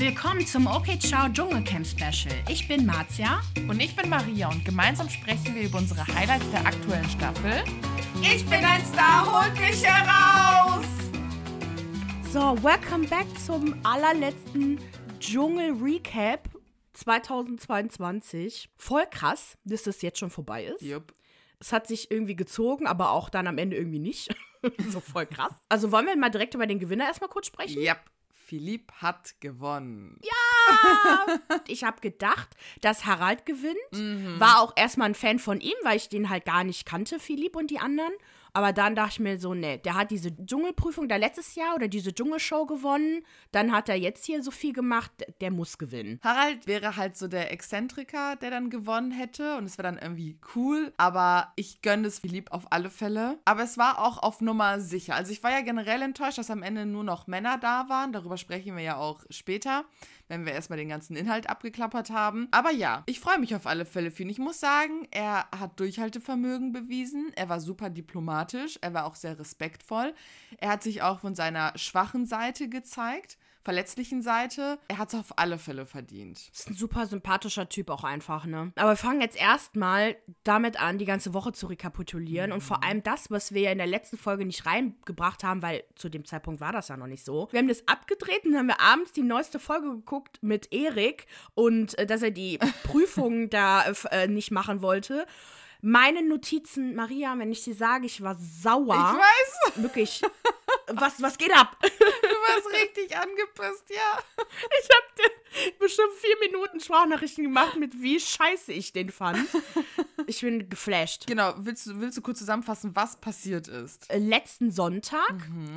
Willkommen zum OK Ciao Dschungelcamp Special. Ich bin Marzia. Und ich bin Maria und gemeinsam sprechen wir über unsere Highlights der aktuellen Staffel. Ich bin ein Star, holt mich heraus! So, welcome back zum allerletzten Dschungel-Recap 2022. Voll krass, dass das jetzt schon vorbei ist. Jupp. Es hat sich irgendwie gezogen, aber auch dann am Ende irgendwie nicht. so voll krass. Also wollen wir mal direkt über den Gewinner erstmal kurz sprechen? Yep. Philipp hat gewonnen. Ich habe gedacht, dass Harald gewinnt. War auch erstmal ein Fan von ihm, weil ich den halt gar nicht kannte, Philipp und die anderen. Aber dann dachte ich mir so, ne, der hat diese Dschungelprüfung da letztes Jahr oder diese Dschungelshow gewonnen. Dann hat er jetzt hier so viel gemacht, der muss gewinnen. Harald wäre halt so der Exzentriker, der dann gewonnen hätte und es wäre dann irgendwie cool, aber ich gönne es Philipp auf alle Fälle. Aber es war auch auf Nummer sicher. Also ich war ja generell enttäuscht, dass am Ende nur noch Männer da waren. Darüber sprechen wir ja auch später, wenn wir erstmal den ganzen Inhalt abgeklappert haben. Aber ja, ich freue mich auf alle Fälle für ihn. Ich muss sagen, er hat Durchhaltevermögen bewiesen. Er war super diplomatisch. Er war auch sehr respektvoll. Er hat sich auch von seiner schwachen Seite gezeigt, verletzlichen Seite. Er hat es auf alle Fälle verdient. Ist ein super sympathischer Typ auch einfach, ne? Aber wir fangen jetzt erstmal damit an, die ganze Woche zu rekapitulieren und vor allem das, was wir ja in der letzten Folge nicht reingebracht haben, weil zu dem Zeitpunkt war das ja noch nicht so. Wir haben das abgedreht und haben wir abends die neueste Folge geguckt mit Erik und äh, dass er die Prüfung da äh, nicht machen wollte. Meine Notizen, Maria, wenn ich dir sage, ich war sauer. Ich weiß, Wirklich. Was, was geht ab? du warst richtig angepisst, ja. Ich habe dir bestimmt vier Minuten Sprachnachrichten gemacht, mit wie scheiße ich den fand. Ich bin geflasht. Genau, willst du, willst du kurz zusammenfassen, was passiert ist? Letzten Sonntag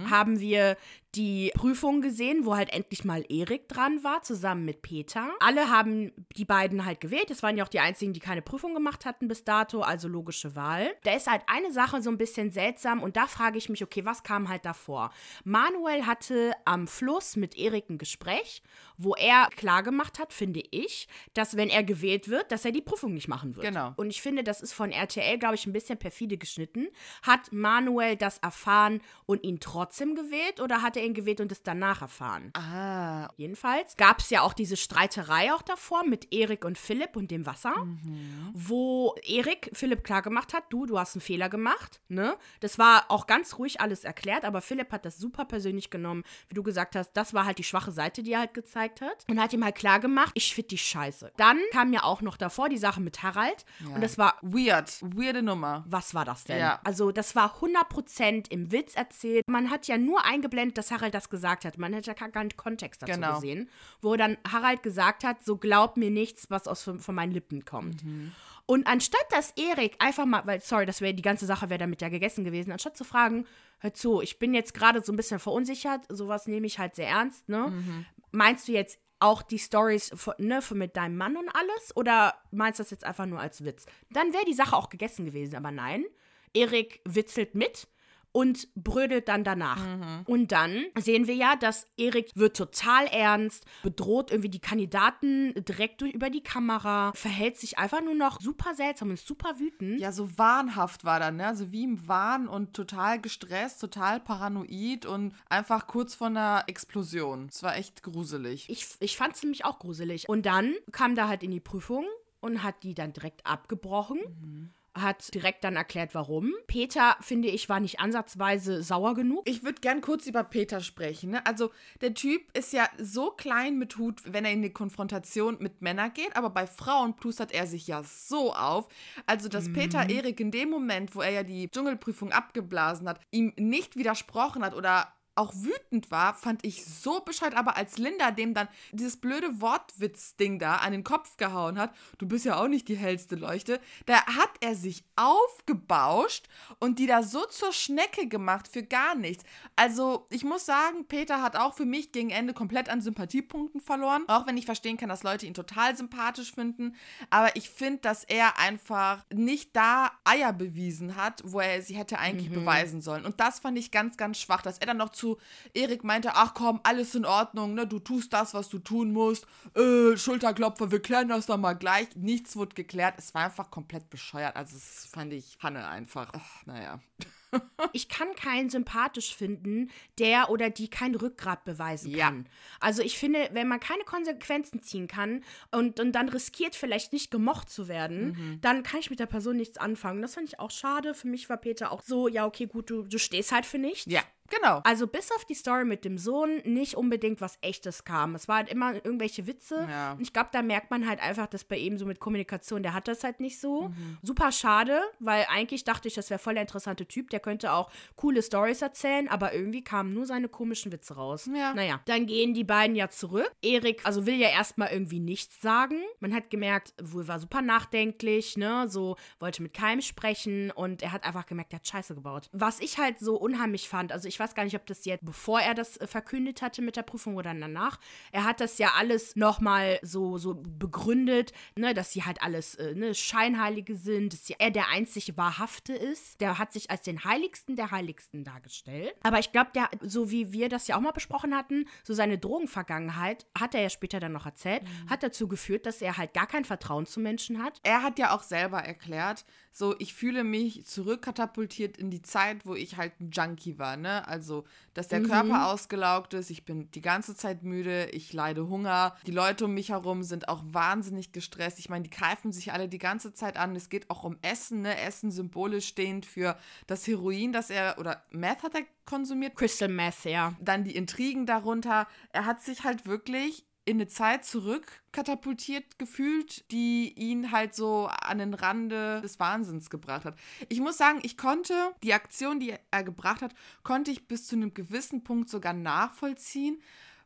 haben wir die Prüfung gesehen, wo halt endlich mal Erik dran war, zusammen mit Peter. Alle haben die beiden halt gewählt. Es waren ja auch die einzigen, die keine Prüfung gemacht hatten bis dato, also logische Wahl. Da ist halt eine Sache so ein bisschen seltsam und da frage ich mich, okay, was kam halt davor? Manuel hatte am Fluss mit Erik ein Gespräch, wo er klar gemacht hat, finde ich, dass wenn er gewählt wird, dass er die Prüfung nicht machen wird. Genau. Und ich finde, das ist von RTL, glaube ich, ein bisschen perfide geschnitten. Hat Manuel das erfahren und ihn trotzdem gewählt oder hat er ihn gewählt und es danach erfahren? Ah, Jedenfalls gab es ja auch diese Streiterei auch davor mit Erik und Philipp und dem Wasser, wo Erik Philipp klar gemacht hat, du, du hast einen Fehler gemacht, ne? Das war auch ganz ruhig alles erklärt, aber Philipp hat das super persönlich genommen, wie du gesagt hast, das war halt die schwache Seite, die er halt gezeigt hat und hat ihm halt klar gemacht, ich finde die scheiße. Dann kam ja auch noch davor die Sache mit Harald und das war weird. Weirde Nummer. was war das denn? Ja. Also, das war 100% im Witz erzählt. Man hat ja nur eingeblendet, dass Harald das gesagt hat. Man hat ja gar keinen Kontext dazu Genau. gesehen. Wo dann Harald gesagt hat, so glaub mir nichts, was aus von, meinen Lippen kommt. Und anstatt dass Erik einfach mal, weil, sorry, das wäre die ganze Sache wäre damit ja gegessen gewesen, anstatt zu fragen, hör zu, ich bin jetzt gerade so ein bisschen verunsichert, sowas nehme ich halt sehr ernst, ne? Meinst du jetzt auch die Stories ne, von mit deinem Mann und alles? Oder meinst du das jetzt einfach nur als Witz? Dann wäre die Sache auch gegessen gewesen, aber nein. Erik witzelt mit und brödelt dann danach. Und dann sehen wir ja, dass Erik wird total ernst, bedroht irgendwie die Kandidaten direkt durch, über die Kamera, verhält sich einfach nur noch super seltsam und super wütend. Ja, so wahnhaft war dann, ne? Also wie im Wahn und total gestresst, total paranoid und einfach kurz vor einer Explosion. Es war echt gruselig. Ich, ich fand es nämlich auch gruselig. Und dann kam da halt in die Prüfung und hat die dann direkt abgebrochen. Hat direkt dann erklärt, warum. Peter, finde ich, war nicht ansatzweise sauer genug. Ich würde gern kurz über Peter sprechen. Ne? Also der Typ ist ja so klein mit Hut, wenn er in die Konfrontation mit Männern geht, aber bei Frauen plustert er sich ja so auf. Also dass Peter Erik in dem Moment, wo er ja die Dschungelprüfung abgeblasen hat, ihm nicht widersprochen hat oder auch wütend war, fand ich so bescheuert. Aber als Linda dem dann dieses blöde Wortwitz-Ding da an den Kopf gehauen hat, du bist ja auch nicht die hellste Leuchte, da hat er sich aufgebauscht und die da so zur Schnecke gemacht für gar nichts. Also ich muss sagen, Peter hat auch für mich gegen Ende komplett an Sympathiepunkten verloren. Auch wenn ich verstehen kann, dass Leute ihn total sympathisch finden. Aber ich finde, dass er einfach nicht da Eier bewiesen hat, wo er sie hätte eigentlich beweisen sollen. Und das fand ich ganz, ganz schwach, dass er dann noch zu Erik meinte, ach komm, alles in Ordnung, ne? Du tust das, was du tun musst. Äh, Schulterklopfer, wir klären das doch mal gleich. Nichts wurde geklärt. Es war einfach komplett bescheuert. Also das fand ich Hanne einfach. Ach, naja. ich kann keinen sympathisch finden, der oder die kein Rückgrat beweisen Ja. kann. Also ich finde, wenn man keine Konsequenzen ziehen kann und, und dann riskiert, vielleicht nicht gemocht zu werden, Mhm. dann kann ich mit der Person nichts anfangen. Das fand ich auch schade. Für mich war Peter auch so, ja, okay, gut, du, du stehst halt für nichts. Ja, genau. Also bis auf die Story mit dem Sohn nicht unbedingt was Echtes kam. Es war halt immer irgendwelche Witze. Ja. Und ich glaube, da merkt man halt einfach, dass bei ihm so mit Kommunikation, der hat das halt nicht so. Mhm. Super schade, weil eigentlich dachte ich, das wäre voll der interessante Typ. Der könnte auch coole Stories erzählen, aber irgendwie kamen nur seine komischen Witze raus. Ja. Naja, dann gehen die beiden ja zurück. Erik, also will ja erstmal irgendwie nichts sagen. Man hat gemerkt, wohl war super nachdenklich, ne? So wollte mit keinem sprechen und er hat einfach gemerkt, er hat Scheiße gebaut. Was ich halt so unheimlich fand, also ich weiß gar nicht, ob das jetzt, bevor er das äh, verkündet hatte mit der Prüfung oder danach, er hat das ja alles nochmal so, so begründet, ne, dass sie halt alles äh, ne, Scheinheilige sind, dass er der einzig Wahrhafte ist. Der hat sich als den Heiligsten der Heiligsten dargestellt. Aber ich glaube, der, so wie wir das ja auch mal besprochen hatten, so seine Drogenvergangenheit, hat er ja später dann noch erzählt, hat dazu geführt, dass er halt gar kein Vertrauen zu Menschen hat. er hat ja auch selber erklärt, so ich fühle mich zurückkatapultiert in die Zeit, wo ich halt ein Junkie war, ne? Also, dass der Körper ausgelaugt ist, ich bin die ganze Zeit müde, ich leide Hunger, die Leute um mich herum sind auch wahnsinnig gestresst. Ich meine, die greifen sich alle die ganze Zeit an. Es geht auch um Essen, ne? Essen symbolisch stehend für das Heroin, das er oder Meth hat er konsumiert, Crystal Meth, ja. dann die Intrigen darunter. Er hat sich halt wirklich in eine Zeit zurückkatapultiert gefühlt, die ihn halt so an den Rande des Wahnsinns gebracht hat. Ich muss sagen, ich konnte die Aktion, die er gebracht hat, konnte ich bis zu einem gewissen Punkt sogar nachvollziehen,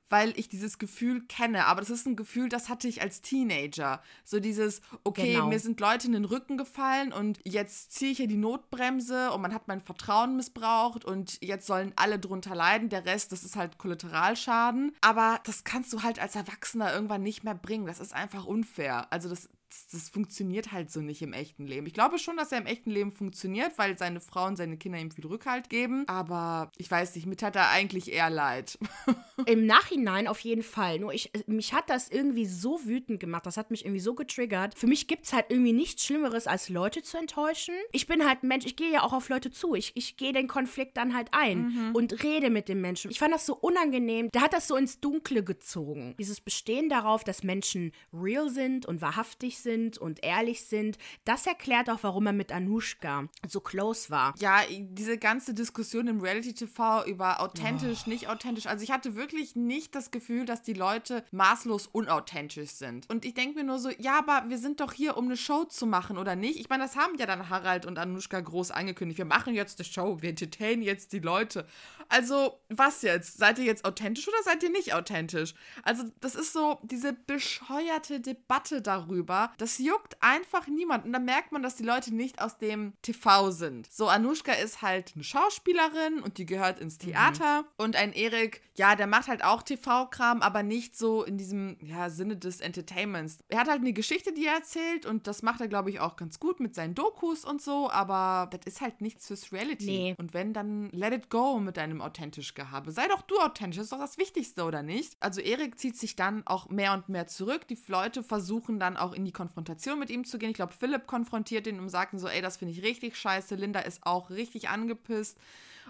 weil ich dieses Gefühl kenne. Aber das ist ein Gefühl, das hatte ich als Teenager. So dieses, okay, Genau. mir sind Leute in den Rücken gefallen und jetzt ziehe ich hier die Notbremse und man hat mein Vertrauen missbraucht und jetzt sollen alle drunter leiden. Der Rest, das ist halt Kollateralschaden. Aber das kannst du halt als Erwachsener irgendwann nicht mehr bringen. Das ist einfach unfair. Also das, das, das funktioniert halt so nicht im echten Leben. Ich glaube schon, dass er im echten Leben funktioniert, weil seine Frau und seine Kinder ihm viel Rückhalt geben. Aber ich weiß nicht, mit hat er eigentlich eher leid. Im Nachhinein auf jeden Fall. Nur ich, mich hat das irgendwie so wütend gemacht. Das hat mich irgendwie so getriggert. Für mich gibt es halt irgendwie nichts Schlimmeres, als Leute zu enttäuschen. Ich bin halt ein Mensch, ich gehe ja auch auf Leute zu. Ich, ich gehe den Konflikt dann halt ein und rede mit dem Menschen. Ich fand das so unangenehm. Der hat das so ins Dunkle gezogen. Dieses Bestehen darauf, dass Menschen real sind und wahrhaftig sind und ehrlich sind, das erklärt auch, warum er mit Anushka so close war. Ja, diese ganze Diskussion im Reality-TV über authentisch, Oh. nicht authentisch. Also ich hatte wirklich nicht das Gefühl, dass die Leute maßlos unauthentisch sind. Und ich denke mir nur so, ja, aber wir sind doch hier, um eine Show zu machen, oder nicht? Ich meine, das haben ja dann Harald und Anushka groß angekündigt. Wir machen jetzt eine Show, wir entertainen jetzt die Leute. Also, was jetzt? Seid ihr jetzt authentisch oder seid ihr nicht authentisch? Also, das ist so diese bescheuerte Debatte darüber. Das juckt einfach niemanden. Und da merkt man, dass die Leute nicht aus dem TV sind. So, Anushka ist halt eine Schauspielerin und die gehört ins Theater. Und ein Erik, ja, der macht halt auch TV-Kram, aber nicht so in diesem ja, Sinne des Entertainments. Er hat halt eine Geschichte, die er erzählt und das macht er, glaube ich, auch ganz gut mit seinen Dokus und so, aber das ist halt nichts fürs Reality. Nee. Und wenn, dann let it go mit deinem authentisch Gehabe. Sei doch du authentisch, das ist doch das Wichtigste, oder nicht? Also Erik zieht sich dann auch mehr und mehr zurück. Die Leute versuchen dann auch in die Konfrontation mit ihm zu gehen. Ich glaube, Philipp konfrontiert ihn und sagt ihm so, ey, das finde ich richtig scheiße. Linda ist auch richtig angepisst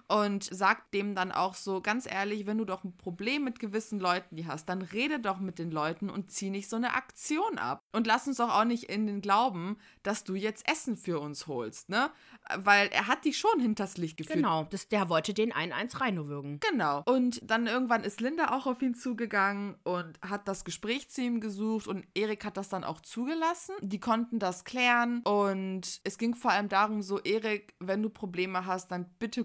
und sagt dem dann auch so, ganz ehrlich, wenn du doch ein Problem mit gewissen Leuten die hast, dann rede doch mit den Leuten und zieh nicht so eine Aktion ab. Und lass uns doch auch nicht in den Glauben, dass du jetzt Essen für uns holst, ne? Weil er hat dich schon hinters Licht geführt. Genau, das, der wollte den 1-1 reinwürgen. Genau. Und dann irgendwann ist Linda auch auf ihn zugegangen und hat das Gespräch zu ihm gesucht und Erik hat das dann auch zugelassen. Die konnten das klären und es ging vor allem darum, so Erik, wenn du Probleme hast, dann bitte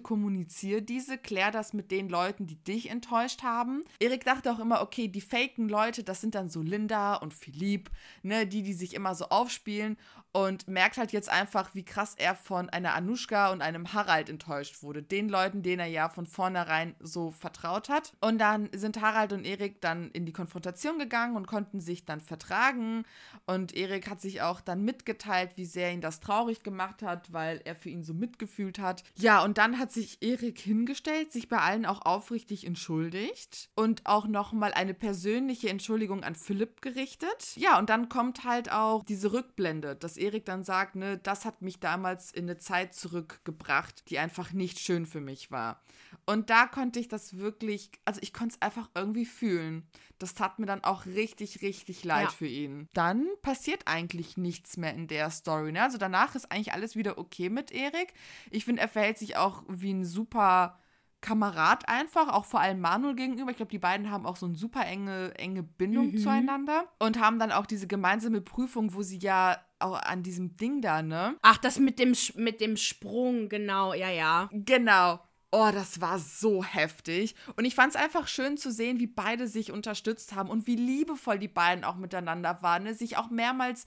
kommunizier diese, klär das mit den Leuten, die dich enttäuscht haben. Erik dachte auch immer, okay, die faken Leute, das sind dann so Linda und Philipp, ne, die, die sich immer so aufspielen und merkt halt jetzt einfach, wie krass er von einer Anushka und einem Harald enttäuscht wurde. Den Leuten, denen er ja von vornherein so vertraut hat. Und dann sind Harald und Erik dann in die Konfrontation gegangen und konnten sich dann vertragen. Und Erik hat sich auch dann mitgeteilt, wie sehr ihn das traurig gemacht hat, weil er für ihn so mitgefühlt hat. Ja, und dann hat sich Erik hingestellt, sich bei allen auch aufrichtig entschuldigt und auch nochmal eine persönliche Entschuldigung an Philipp gerichtet. Ja, und dann kommt halt auch diese Rückblende, dass Erik dann sagt, ne, das hat mich damals in eine Zeit zurückgebracht, die einfach nicht schön für mich war. Und da konnte ich das wirklich, also ich konnte es einfach irgendwie fühlen. Das tat mir dann auch richtig, richtig leid Ja. für ihn. Dann passiert eigentlich nichts mehr in der Story. Ne? Also danach ist eigentlich alles wieder okay mit Erik. Ich finde, er verhält sich auch wie ein super Kamerad einfach, auch vor allem Manuel gegenüber. Ich glaube, die beiden haben auch so eine super enge, enge Bindung Mhm. zueinander und haben dann auch diese gemeinsame Prüfung, wo sie ja auch an diesem Ding da, ne? Ach, das mit dem, mit dem Sprung, genau, ja, ja. Genau. Oh, das war so heftig. Und ich fand es einfach schön zu sehen, wie beide sich unterstützt haben und wie liebevoll die beiden auch miteinander waren. Ne? Sich auch mehrmals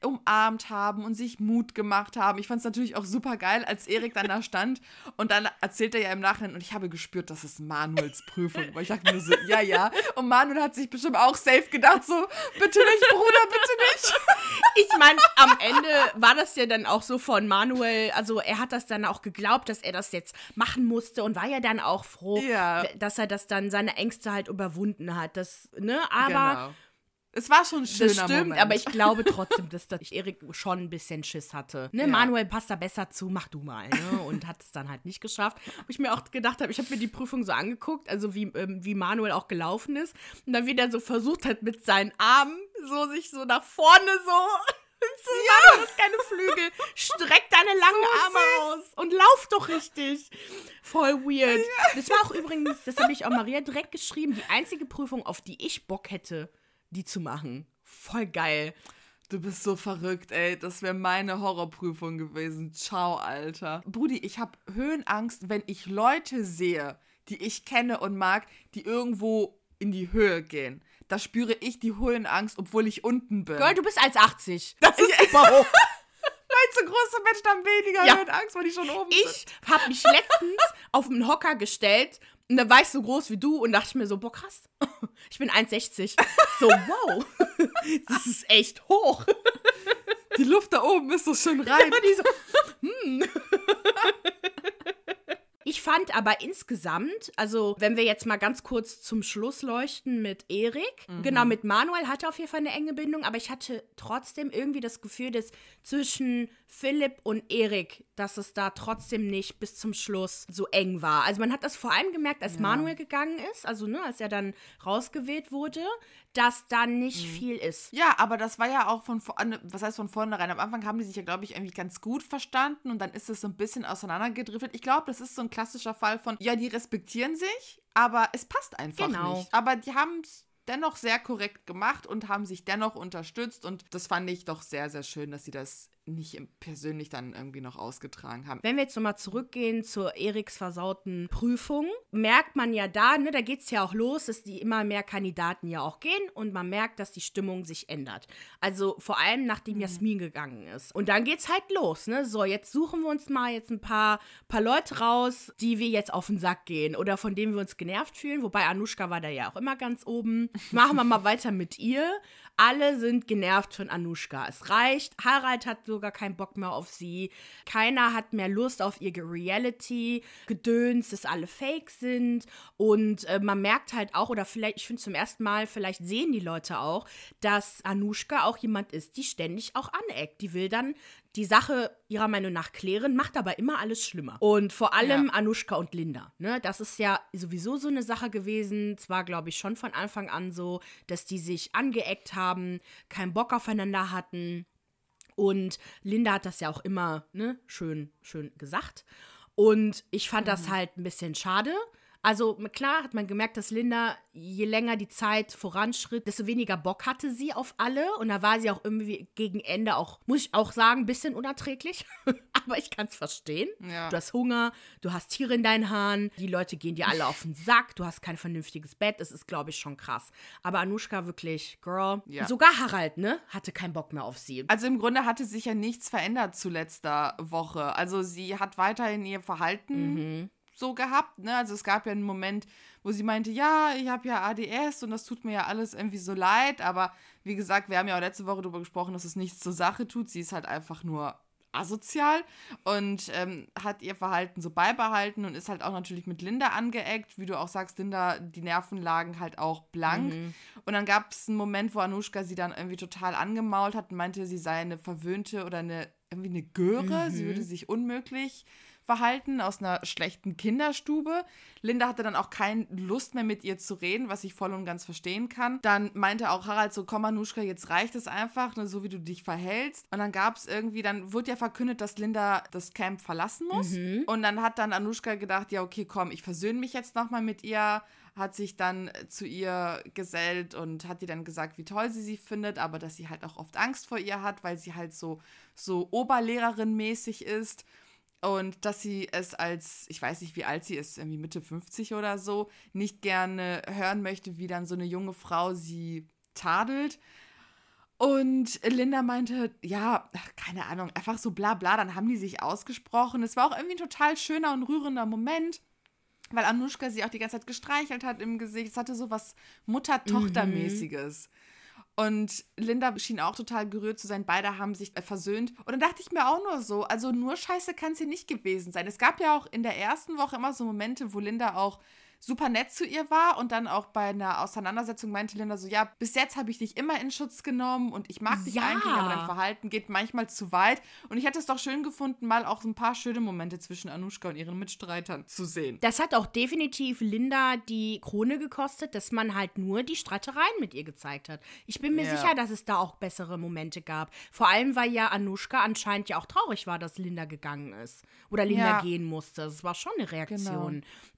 umarmt haben und sich Mut gemacht haben. Ich fand es natürlich auch super geil, als Erik dann da stand und dann erzählt er ja im Nachhinein und ich habe gespürt, das ist Manuels Prüfung. Weil ich dachte nur so, ja, ja. Und Manuel hat sich bestimmt auch safe gedacht, so, bitte nicht, Bruder, bitte nicht. Ich meine, am Ende war das ja dann auch so von Manuel, also er hat das dann auch geglaubt, dass er das jetzt machen musste und war ja dann auch froh, Ja. dass er das dann, seine Ängste halt überwunden hat. Das, ne, aber genau. Es war schon ein schöner das stimmt, Moment. aber ich glaube trotzdem, dass das Erik schon ein bisschen Schiss hatte. Ne, Ja. Manuel passt da besser zu, mach du mal, ne? Und hat es dann halt nicht geschafft. Wo ich mir auch gedacht habe, ich habe mir die Prüfung so angeguckt, also wie, ähm, wie Manuel auch gelaufen ist. Und dann wieder so versucht hat, mit seinen Armen so sich so nach vorne so. Zu machen, Du hast keine Flügel. Streck deine langen Arme aus und lauf doch richtig. Voll weird. Das war auch übrigens, das habe ich auch Maria direkt geschrieben, die einzige Prüfung, auf die ich Bock hätte, die zu machen. Voll geil. Du bist so verrückt, ey. Das wäre meine Horrorprüfung gewesen. Ciao, Alter. Brudi, ich habe Höhenangst, wenn ich Leute sehe, die ich kenne und mag, die irgendwo in die Höhe gehen. Da spüre ich die Höhenangst, obwohl ich unten bin. Girl, du bist 1,80. Das ist super hoch. Weil so große Menschen haben weniger Ja. Höhenangst, weil die schon oben Ich sind. habe mich letztens auf einen Hocker gestellt und da war ich so groß wie du und dachte ich mir so, boah, krass. Ich bin 1,60. So, wow. Das ist echt hoch. Die Luft da oben ist so schön rein. Die so, hm. Ich fand aber insgesamt, also wenn wir jetzt mal ganz kurz zum Schluss leuchten mit Erik, genau mit Manuel hatte auf jeden Fall eine enge Bindung, aber ich hatte trotzdem irgendwie das Gefühl, dass zwischen Philipp und Erik, dass es da trotzdem nicht bis zum Schluss so eng war. Also man hat das vor allem gemerkt, als Manuel gegangen ist, also ne, als er dann rausgewählt wurde, dass da nicht viel ist. Ja, aber das war ja auch von was heißt von vornherein? Am Anfang haben die sich ja, glaube ich, irgendwie ganz gut verstanden und dann ist es so ein bisschen auseinandergedriftet. Ich glaube, das ist so ein klassischer Fall von, ja, die respektieren sich, aber es passt einfach Genau. nicht. Aber die haben es dennoch sehr korrekt gemacht und haben sich dennoch unterstützt und das fand ich doch sehr, sehr schön, dass sie das nicht persönlich dann irgendwie noch ausgetragen haben. Wenn wir jetzt nochmal zurückgehen zur Eriks versauten Prüfung, merkt man ja da, ne, da geht es ja auch los, dass die immer mehr Kandidaten ja auch gehen und man merkt, dass die Stimmung sich ändert. Also vor allem nachdem Jasmin gegangen ist. Und dann geht's halt los, ne? So, jetzt suchen wir uns mal jetzt ein paar, paar Leute raus, die wir jetzt auf den Sack gehen oder von denen wir uns genervt fühlen. Wobei Anushka war da ja auch immer ganz oben. Machen wir mal weiter mit ihr. Alle sind genervt von Anushka. Es reicht. Harald hat sogar keinen Bock mehr auf sie. Keiner hat mehr Lust auf ihr Reality, Gedöns, dass alle fake sind. Und äh, man merkt halt auch, oder vielleicht, ich finde zum ersten Mal, vielleicht sehen die Leute auch, dass Anushka auch jemand ist, die ständig auch aneckt. Die will dann die Sache ihrer Meinung nach klären, macht aber immer alles schlimmer. Und vor allem Ja. Anushka und Linda. Ne? Das ist ja sowieso so eine Sache gewesen. Zwar glaube ich schon von Anfang an so, dass die sich angeeckt haben, keinen Bock aufeinander hatten. Und Linda hat das ja auch immer ne, schön, schön gesagt. Und ich fand das halt ein bisschen schade. Also klar hat man gemerkt, dass Linda, je länger die Zeit voranschritt, desto weniger Bock hatte sie auf alle. Und da war sie auch irgendwie gegen Ende auch, muss ich auch sagen, ein bisschen unerträglich. Aber ich kann es verstehen. Ja. Du hast Hunger, du hast Tiere in deinen Haaren, die Leute gehen dir alle auf den Sack, du hast kein vernünftiges Bett. Das ist, glaube ich, schon krass. Aber Anushka wirklich, Girl. Ja. Sogar Harald, ne? Hatte keinen Bock mehr auf sie. Also im Grunde hatte sich ja nichts verändert zu letzter Woche. Also sie hat weiterhin ihr Verhalten so gehabt. Ne? Also es gab ja einen Moment, wo sie meinte, ja, ich habe ja ADS und das tut mir ja alles irgendwie so leid. Aber wie gesagt, wir haben ja auch letzte Woche darüber gesprochen, dass es nichts zur Sache tut. Sie ist halt einfach nur asozial und ähm, hat ihr Verhalten so beibehalten und ist halt auch natürlich mit Linda angeeckt. Wie du auch sagst, Linda, die Nerven lagen halt auch blank. Mhm. Und dann gab es einen Moment, wo Anushka sie dann irgendwie total angemault hat und meinte, sie sei eine verwöhnte oder eine irgendwie eine Göre. Mhm. Sie würde sich unmöglich verhalten aus einer schlechten Kinderstube. Linda hatte dann auch keine Lust mehr mit ihr zu reden, was ich voll und ganz verstehen kann. Dann meinte auch Harald so, komm Manuschka, jetzt reicht es einfach, ne, so wie du dich verhältst. Und dann gab es irgendwie, dann wurde ja verkündet, dass Linda das Camp verlassen muss. Mhm. Und dann hat dann Anushka gedacht, ja okay, komm, ich versöhne mich jetzt nochmal mit ihr hat sich dann zu ihr gesellt und hat ihr dann gesagt, wie toll sie sie findet, aber dass sie halt auch oft Angst vor ihr hat, weil sie halt so, so Oberlehrerin mäßig ist. Und dass sie es als, ich weiß nicht, wie alt sie ist, irgendwie Mitte 50 oder so, nicht gerne hören möchte, wie dann so eine junge Frau sie tadelt. Und Linda meinte, ja, keine Ahnung, einfach so bla bla, dann haben die sich ausgesprochen. Es war auch irgendwie ein total schöner und rührender Moment, weil Anushka sie auch die ganze Zeit gestreichelt hat im Gesicht. Es hatte so was Mutter-Tochter-mäßiges. Mhm. Und Linda schien auch total gerührt zu sein. Beide haben sich äh, versöhnt. Und dann dachte ich mir auch nur so, also nur Scheiße kann es hier nicht gewesen sein. Es gab ja auch in der ersten Woche immer so Momente, wo Linda auch super nett zu ihr war und dann auch bei einer Auseinandersetzung meinte Linda so, ja, bis jetzt habe ich dich immer in Schutz genommen und ich mag dich ja. eigentlich, aber dein Verhalten geht manchmal zu weit. Und ich hätte es doch schön gefunden, mal auch so ein paar schöne Momente zwischen Anushka und ihren Mitstreitern zu sehen. Das hat auch definitiv Linda die Krone gekostet, dass man halt nur die Streitereien mit ihr gezeigt hat. Ich bin mir ja. sicher, dass es da auch bessere Momente gab. Vor allem, weil ja Anushka anscheinend ja auch traurig war, dass Linda gegangen ist oder Linda ja. gehen musste. Das war schon eine Reaktion. Genau.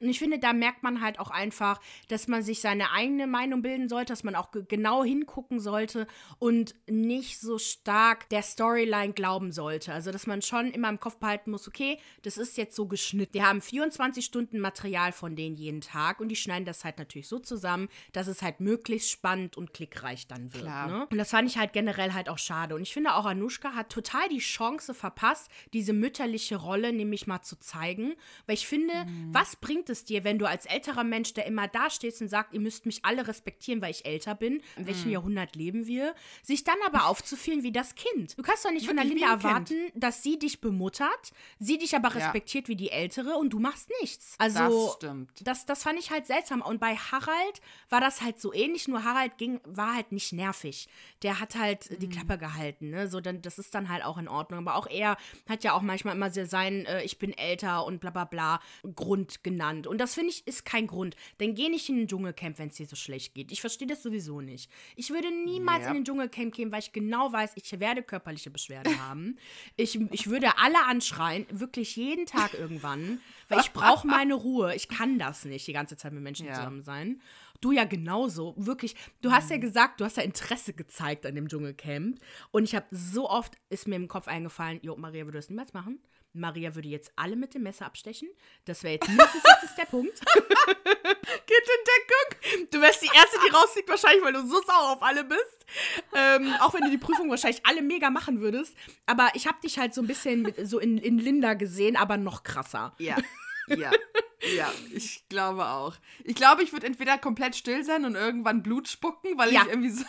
Und ich finde, da merkt man man halt auch einfach, dass man sich seine eigene Meinung bilden sollte, dass man auch genau hingucken sollte und nicht so stark der Storyline glauben sollte. Also, dass man schon immer im Kopf behalten muss, okay, das ist jetzt so geschnitten. Wir haben 24 Stunden Material von denen jeden Tag und die schneiden das halt natürlich so zusammen, dass es halt möglichst spannend und klickreich dann wird. Ne? Und das fand ich halt generell halt auch schade. Und ich finde auch, Anushka hat total die Chance verpasst, diese mütterliche Rolle nämlich mal zu zeigen. Weil ich finde, mhm. was bringt es dir, wenn du als Eltern älterer Mensch, der immer da steht und sagt, ihr müsst mich alle respektieren, weil ich älter bin. In welchem mm. Jahrhundert leben wir? Sich dann aber aufzuführen wie das Kind. Du kannst doch nicht Wirklich von der Linda erwarten, dass sie dich bemuttert, sie dich aber respektiert ja. wie die Ältere und du machst nichts. Also, das stimmt. Das, das fand ich halt seltsam. Und bei Harald war das halt so ähnlich, nur Harald ging, war halt nicht nervig. Der hat halt mm. die Klappe gehalten, ne? So, dann, das ist dann halt auch in Ordnung. Aber auch er hat ja auch manchmal immer sein, äh, ich bin älter und bla bla bla Grund genannt. Und das finde ich ist kein Grund. Dann geh nicht in den Dschungelcamp, wenn es dir so schlecht geht. Ich verstehe das sowieso nicht. Ich würde niemals ja. in den Dschungelcamp gehen, weil ich genau weiß, ich werde körperliche Beschwerden haben. Ich, ich würde alle anschreien, wirklich jeden Tag irgendwann, weil ich brauche meine Ruhe. Ich kann das nicht, die ganze Zeit mit Menschen ja. zusammen sein. Du ja genauso. Wirklich. Du hast ja mhm. gesagt, du hast ja Interesse gezeigt an dem Dschungelcamp. Und ich habe so oft, ist mir im Kopf eingefallen, Jo, Maria, würde das niemals machen? Maria würde jetzt alle mit dem Messer abstechen. Das wäre jetzt mindestens jetzt der Punkt. Geht in Deckung. Du wärst die Erste, die rausfliegt, wahrscheinlich, weil du so sauer auf alle bist. Ähm, auch wenn du die Prüfung wahrscheinlich alle mega machen würdest. Aber ich habe dich halt so ein bisschen mit, so in, in Linda gesehen, aber noch krasser. Ja. Ja, ja, ich glaube auch. Ich glaube, ich würde entweder komplett still sein und irgendwann Blut spucken, weil ja. ich irgendwie so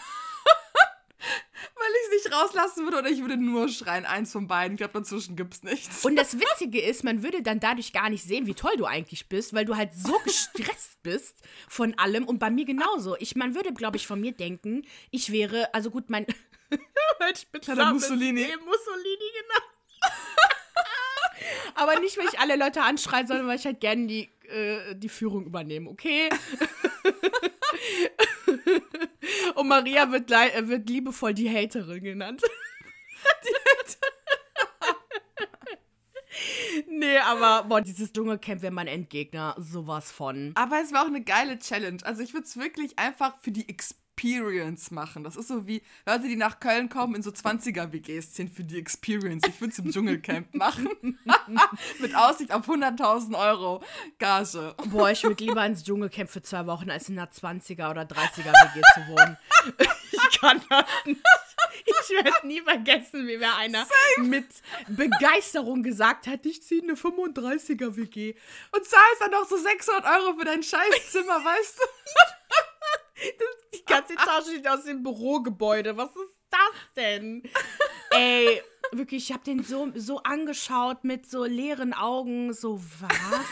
weil ich es nicht rauslassen würde oder ich würde nur schreien. Eins von beiden. Ich glaube, dazwischen gibt es nichts. Und das Witzige ist, man würde dann dadurch gar nicht sehen, wie toll du eigentlich bist, weil du halt so gestresst bist von allem. Und bei mir genauso. Ich, man würde, glaube ich, von mir denken, ich wäre, also gut, mein, mein Spitzname Mussolini. Ist Mussolini, genau. Aber nicht, weil ich alle Leute anschreie, sondern weil ich halt gerne die, äh, die Führung übernehme, okay? Und Maria wird, äh, wird liebevoll die Haterin genannt. die nee, aber boah, dieses Dschungelcamp wäre mein Endgegner. Sowas von. Aber es war auch eine geile Challenge. Also ich würde es wirklich einfach für die Experience Experience machen. Das ist so wie Leute, die nach Köln kommen in so 20er-WGs sind für die Experience. Ich würde es im Dschungelcamp machen. Mit Aussicht auf 100.000 Euro Gage. Boah, ich würde lieber ins Dschungelcamp für zwei Wochen, als in einer 20er- oder 30er-WG zu wohnen. Ich kann das nicht. Ich werde nie vergessen, wie mir einer Same. mit Begeisterung gesagt hat, ich ziehe eine 35er-WG. Und zahlst dann noch so 600 Euro für dein Scheißzimmer, weißt du? Die ganze Etage sieht aus dem Bürogebäude. Was ist das denn? Ey, Wirklich, ich habe den so, so angeschaut mit so leeren Augen, so was?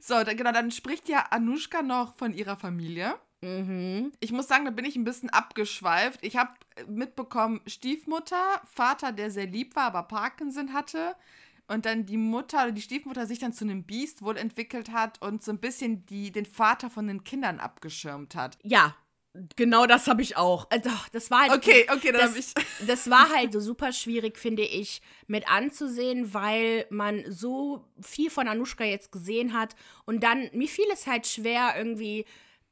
So, da, genau, dann spricht ja Anushka noch von ihrer Familie. mhm. Ich muss sagen, da bin ich ein bisschen abgeschweift. Ich habe mitbekommen, Stiefmutter, Vater, der sehr lieb war, aber Parkinson hatte. Und dann die Mutter oder die Stiefmutter sich dann zu einem Biest wohl entwickelt hat und so ein bisschen die, den Vater von den Kindern abgeschirmt hat. Ja, genau das habe ich auch. Also, das war halt. Okay, okay, dann das, habe ich. das war halt so super schwierig, finde ich, mit anzusehen, weil man so viel von Anushka jetzt gesehen hat. Und dann, mir fiel es halt schwer, irgendwie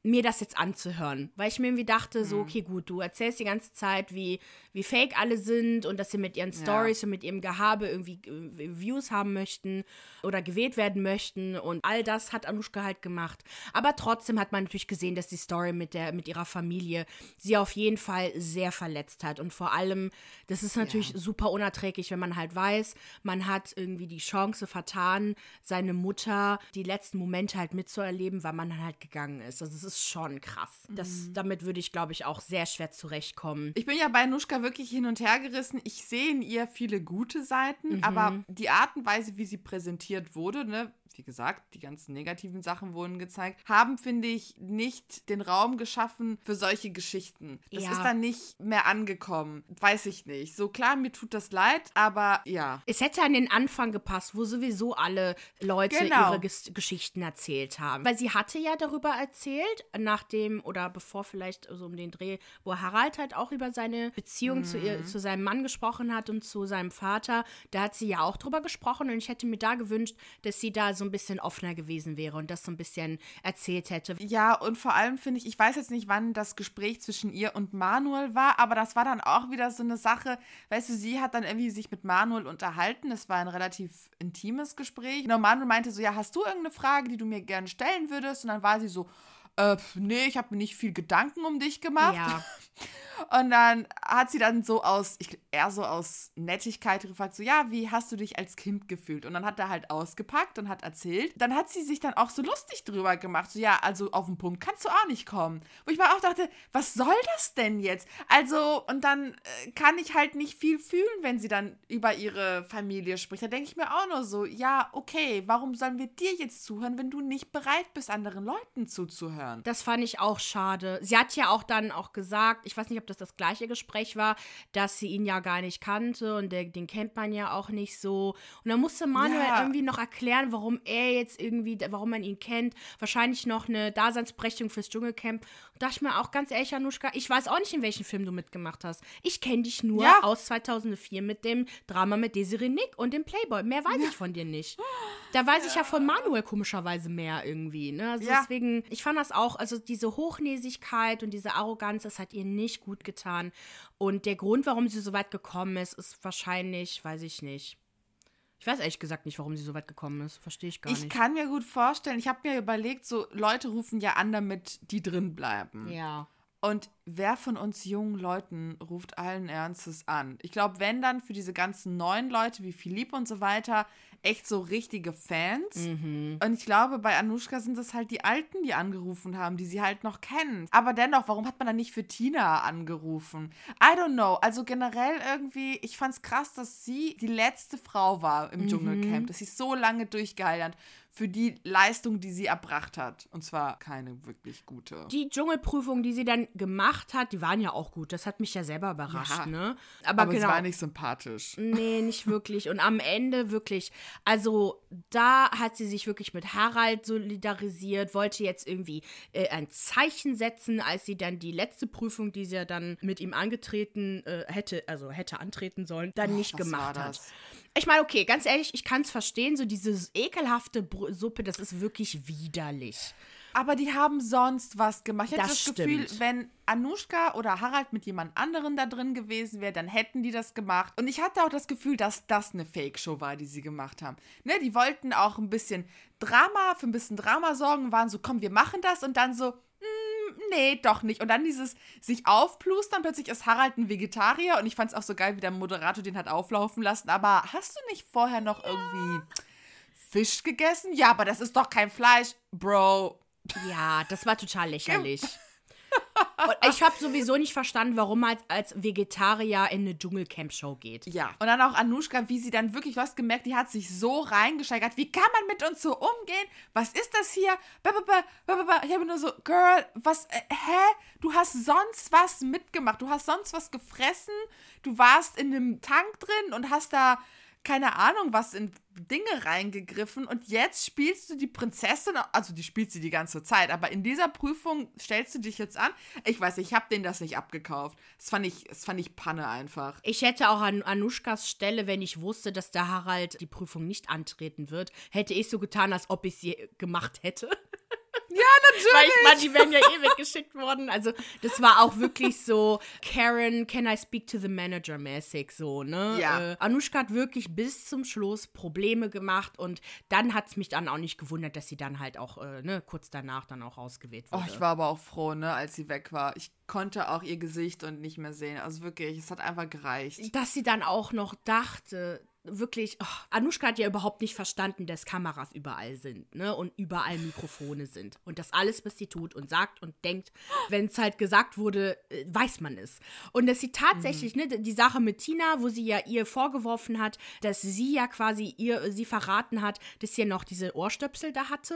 mir das jetzt anzuhören. Weil ich mir irgendwie dachte, so, okay, gut, du erzählst die ganze Zeit, wie, wie fake alle sind und dass sie mit ihren Stories und mit ihrem Gehabe irgendwie äh, Views haben möchten oder gewählt werden möchten. Und all das hat Anushka halt gemacht. Aber trotzdem hat man natürlich gesehen, dass die Story mit, der, mit ihrer Familie sie auf jeden Fall sehr verletzt hat. Und vor allem, das ist natürlich super unerträglich, wenn man halt weiß, man hat irgendwie die Chance vertan, seine Mutter die letzten Momente halt mitzuerleben, weil man dann halt gegangen ist. Also es ist schon krass. Das, damit würde ich, glaube ich, auch sehr schwer zurechtkommen. Ich bin ja bei Nuschka wirklich hin und her gerissen. Ich sehe in ihr viele gute Seiten, aber die Art und Weise, wie sie präsentiert wurde, ne, wie gesagt, die ganzen negativen Sachen wurden gezeigt, haben, finde ich, nicht den Raum geschaffen für solche Geschichten. Das Ja. ist dann nicht mehr angekommen. Weiß ich nicht. So klar, mir tut das leid, aber ja. Es hätte an den Anfang gepasst, wo sowieso alle Leute Genau. ihre Ges Geschichten erzählt haben. Weil sie hatte ja darüber erzählt, nach dem oder bevor vielleicht so um den Dreh, wo Harald halt auch über seine Beziehung zu, ihr, zu seinem Mann gesprochen hat und zu seinem Vater. Da hat sie ja auch drüber gesprochen und ich hätte mir da gewünscht, dass sie da so ein bisschen offener gewesen wäre und das so ein bisschen erzählt hätte. Ja, und vor allem finde ich, ich weiß jetzt nicht, wann das Gespräch zwischen ihr und Manuel war, aber das war dann auch wieder so eine Sache, weißt du, sie hat dann irgendwie sich mit Manuel unterhalten, das war ein relativ intimes Gespräch. Und Manuel meinte so, ja, hast du irgendeine Frage, die du mir gerne stellen würdest? Und dann war sie so, äh, nee, ich habe mir nicht viel Gedanken um dich gemacht. Ja. Und dann hat sie dann so aus, ich, eher so aus Nettigkeit gefragt, so, ja, wie hast du dich als Kind gefühlt? Und dann hat er halt ausgepackt und hat erzählt. Dann hat sie sich dann auch so lustig drüber gemacht, so, ja, also auf den Punkt kannst du auch nicht kommen. Wo ich mir auch dachte, was soll das denn jetzt? Also, und dann äh, kann ich halt nicht viel fühlen, wenn sie dann über ihre Familie spricht. Da denke ich mir auch nur so, ja, okay, warum sollen wir dir jetzt zuhören, wenn du nicht bereit bist, anderen Leuten zuzuhören? Das fand ich auch schade. Sie hat ja auch dann auch gesagt, ich weiß nicht, ob das das gleiche Gespräch war, dass sie ihn ja gar nicht kannte und der, den kennt man ja auch nicht so. Und dann musste Manuel Ja. irgendwie noch erklären, warum er jetzt irgendwie, warum man ihn kennt. Wahrscheinlich noch eine Daseinsberechtigung fürs Dschungelcamp. Und dachte ich mir auch ganz ehrlich, Anushka, ich weiß auch nicht, in welchem Film du mitgemacht hast. Ich kenne dich nur Ja. aus 2004 mit dem Drama mit Desiree Nick und dem Playboy. Mehr weiß ich von dir nicht. Da weiß ich ja von Manuel komischerweise mehr irgendwie. Ne? Also Ja. deswegen, ich fand das auch, also diese Hochnäsigkeit und diese Arroganz, das hat ihr nicht gut getan. Und der Grund, warum sie so weit gekommen ist, ist wahrscheinlich, weiß ich nicht. Ich weiß ehrlich gesagt nicht, warum sie so weit gekommen ist. Verstehe ich gar Ich nicht. kann mir gut vorstellen, ich habe mir überlegt, so Leute rufen ja an, damit die drin bleiben. ja. Und wer von uns jungen Leuten ruft allen Ernstes an? Ich glaube, wenn dann für diese ganzen neuen Leute wie Philipp und so weiter echt so richtige Fans. Mhm. Und ich glaube, bei Anushka sind es halt die Alten, die angerufen haben, die sie halt noch kennen. Aber dennoch, warum hat man dann nicht für Tina angerufen? I don't know. Also generell irgendwie, ich fand's krass, dass sie die letzte Frau war Mhm. im Dschungelcamp, dass sie so lange durchgehalten hat für die Leistung, die sie erbracht hat. Und zwar keine wirklich gute. Die Dschungelprüfung, die sie dann gemacht hat, die waren ja auch gut. Das hat mich ja selber überrascht, Ja. ne? Aber, Aber genau. es war nicht sympathisch. Nee, nicht wirklich. Und am Ende wirklich, also da hat sie sich wirklich mit Harald solidarisiert, wollte jetzt irgendwie äh, ein Zeichen setzen, als sie dann die letzte Prüfung, die sie ja dann mit ihm angetreten äh, hätte, also hätte antreten sollen, dann nicht was gemacht hat. Ich meine, okay, ganz ehrlich, ich kann es verstehen, so diese ekelhafte Br Suppe, das ist wirklich widerlich. Aber die haben sonst was gemacht. Ich hatte Das das, Gefühl, stimmt. wenn Anushka oder Harald mit jemand anderen da drin gewesen wäre, dann hätten die das gemacht. Und ich hatte auch das Gefühl, dass das eine Fake-Show war, die sie gemacht haben. Ne, die wollten auch ein bisschen Drama, für ein bisschen Drama sorgen, waren so, komm, wir machen das. Und dann so, "Mm, nee, doch nicht. Und dann dieses sich aufplustern, plötzlich ist Harald ein Vegetarier. Und ich fand es auch so geil, wie der Moderator den hat auflaufen lassen. Aber hast du nicht vorher noch irgendwie Fisch gegessen? Ja, aber das ist doch kein Fleisch, Bro. Ja, das war total lächerlich. Und ich habe sowieso nicht verstanden, warum man als, als Vegetarier in eine Dschungelcamp-Show geht. Ja. Und dann auch Anushka, wie sie dann wirklich, du hast gemerkt, die hat sich so reingesteigert. Wie kann man mit uns so umgehen? Was ist das hier? Ba, ba, ba, ba, ba. Ich habe nur so, Girl, was, äh, hä? Du hast sonst was mitgemacht. Du hast sonst was gefressen. Du warst in einem Tank drin und hast da keine Ahnung, was in Dinge reingegriffen und jetzt spielst du die Prinzessin, also die spielt sie die ganze Zeit, aber in dieser Prüfung stellst du dich jetzt an. Ich weiß, ich habe denen das nicht abgekauft. Das fand ich, das fand ich Panne einfach. Ich hätte auch an Anushkas Stelle, wenn ich wusste, dass der Harald die Prüfung nicht antreten wird, hätte ich so getan, als ob ich sie gemacht hätte. Ja, natürlich. Weil ich meine, die wären ja eh weggeschickt worden. Also, das war auch wirklich so Karen, can I speak to the manager mäßig so, ne? Ja. Äh, Anushka hat wirklich bis zum Schluss Probleme gemacht und dann hat es mich dann auch nicht gewundert, dass sie dann halt auch, äh, ne, kurz danach dann auch ausgewählt Oh, wurde. ich war aber auch froh, ne, als sie weg war. Ich konnte auch ihr Gesicht und nicht mehr sehen. Also wirklich, es hat einfach gereicht. dass sie dann auch noch dachte, wirklich, oh, Anushka hat ja überhaupt nicht verstanden, dass Kameras überall sind, ne? Und überall Mikrofone sind. Und das alles, was sie tut und sagt und denkt, wenn es halt gesagt wurde, äh, weiß man es. Und dass sie tatsächlich, ne, die Sache mit Tina, wo sie ja ihr vorgeworfen hat, dass sie ja quasi ihr, sie verraten hat, dass sie ja noch diese Ohrstöpsel da hatte.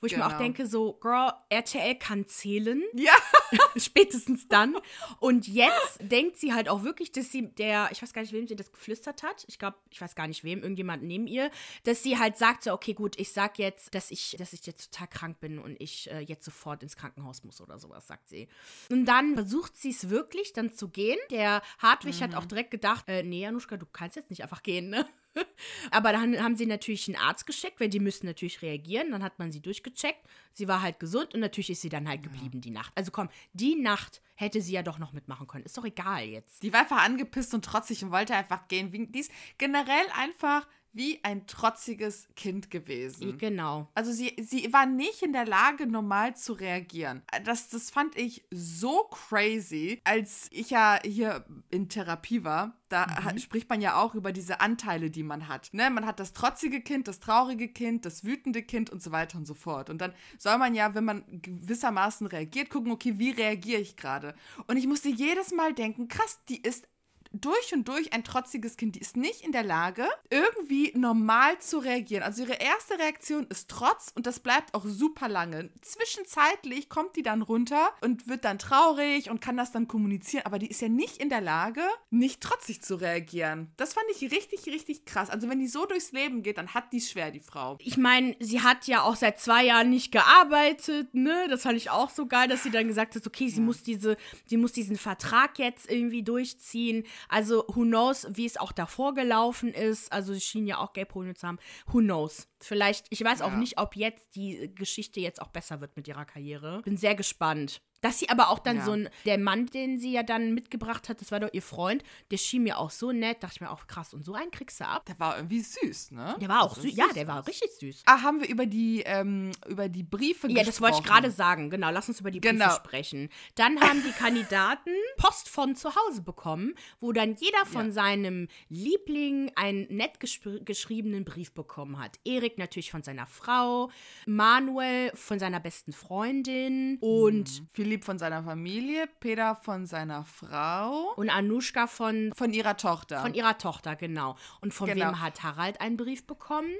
Wo ich mir auch Genau. denke, so, Girl, RTL kann zählen Ja. spätestens dann. Und jetzt denkt sie halt auch wirklich, dass sie der, ich weiß gar nicht, wem sie das geflüstert hat. Ich glaube, ich weiß gar nicht wem, irgendjemand neben ihr, dass sie halt sagt so, okay, gut, ich sag jetzt, dass ich, dass ich jetzt total krank bin und ich äh, jetzt sofort ins Krankenhaus muss oder sowas, sagt sie. Und dann versucht sie es wirklich, dann zu gehen. Der Hartwig hat auch direkt gedacht, äh, nee, Anuschka, du kannst jetzt nicht einfach gehen, ne? Aber dann haben sie natürlich einen Arzt geschickt, weil die müssen natürlich reagieren. Dann hat man sie durchgecheckt. Sie war halt gesund und natürlich ist sie dann halt geblieben die Nacht. Also komm, die Nacht hätte sie ja doch noch mitmachen können. Ist doch egal jetzt. Die war einfach angepisst und trotzig und wollte einfach gehen. Die ist generell einfach wie ein trotziges Kind gewesen. Genau. Also sie, sie war nicht in der Lage, normal zu reagieren. Das, das fand ich so crazy, als ich ja hier in Therapie war. Da hat, spricht man ja auch über diese Anteile, die man hat. Ne? Man hat das trotzige Kind, das traurige Kind, das wütende Kind und so weiter und so fort. Und dann soll man ja, wenn man gewissermaßen reagiert, gucken, okay, wie reagiere ich gerade? Und ich musste jedes Mal denken, krass, die ist durch und durch ein trotziges Kind. Die ist nicht in der Lage, irgendwie normal zu reagieren. Also ihre erste Reaktion ist Trotz und das bleibt auch super lange. Zwischenzeitlich kommt die dann runter und wird dann traurig und kann das dann kommunizieren, aber die ist ja nicht in der Lage, nicht trotzig zu reagieren. Das fand ich richtig, richtig krass. Also wenn die so durchs Leben geht, dann hat die schwer, die Frau. Ich meine, sie hat ja auch seit zwei Jahren nicht gearbeitet, ne? Das fand ich auch so geil, dass sie dann gesagt hat, okay, sie muss diese, sie muss diesen Vertrag jetzt irgendwie durchziehen. Also, who knows, wie es auch davor gelaufen ist. Also, sie schien ja auch Gelbholen zu haben. Who knows? Vielleicht, ich weiß auch Ja. nicht, ob jetzt die Geschichte jetzt auch besser wird mit ihrer Karriere. Bin sehr gespannt. Dass sie aber auch dann Ja. so ein, der Mann, den sie ja dann mitgebracht hat, das war doch ihr Freund, der schien mir auch so nett, dachte ich mir auch krass. Und so einen kriegst du ab. Der war irgendwie süß, ne? Der war auch Also süß. Ja, der war richtig süß. Ah, haben wir über die, ähm, über die Briefe Ja, das wollte ich gesprochen? gerade sagen. Genau, lass uns über die Briefe Genau. sprechen. Dann haben die Kandidaten Post von zu Hause bekommen, wo dann jeder von Ja. seinem Liebling einen nett geschriebenen Brief bekommen hat. Erik natürlich von seiner Frau, Manuel von seiner besten Freundin und, Philipp von seiner Familie, Peter von seiner Frau, und Anushka von, von ihrer Tochter. von ihrer Tochter, genau. Und von Genau. wem hat Harald einen Brief bekommen?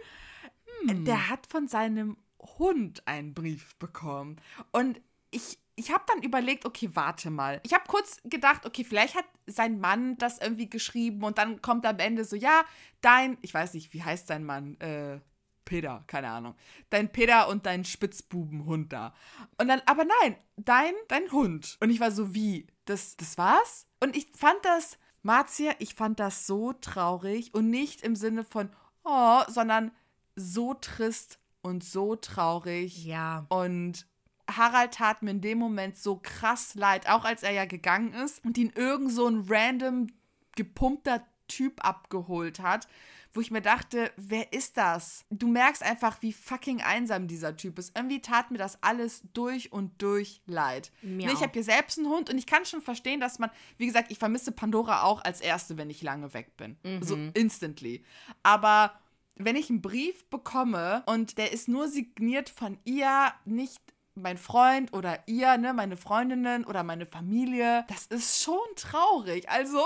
Der hat von seinem Hund einen Brief bekommen. Und ich, ich habe dann überlegt, okay, warte mal. Ich habe kurz gedacht, okay, vielleicht hat sein Mann das irgendwie geschrieben und dann kommt am Ende so, ja, dein, ich weiß nicht, wie heißt dein Mann? Äh, Peter, keine Ahnung. Dein Peter und dein Spitzbubenhund da. Und dann, aber nein, dein, dein Hund. Und ich war so, wie? Das, das war's? Und ich fand das, Marzia, ich fand das so traurig und nicht im Sinne von, oh, sondern so trist und so traurig. Ja. Und Harald tat mir in dem Moment so krass leid, auch als er ja gegangen ist und ihn irgend so ein random gepumpter Typ abgeholt hat, wo ich mir dachte, wer ist das? Du merkst einfach, wie fucking einsam dieser Typ ist. Irgendwie tat mir das alles durch und durch leid. Ne, ich auch. habe hier selbst einen Hund und ich kann schon verstehen, dass man, wie gesagt, ich vermisse Pandora auch als erste, wenn ich lange weg bin. So instantly. Aber wenn ich einen Brief bekomme und der ist nur signiert von ihr, nicht mein Freund oder ihr, ne, meine Freundinnen oder meine Familie. Das ist schon traurig. Also.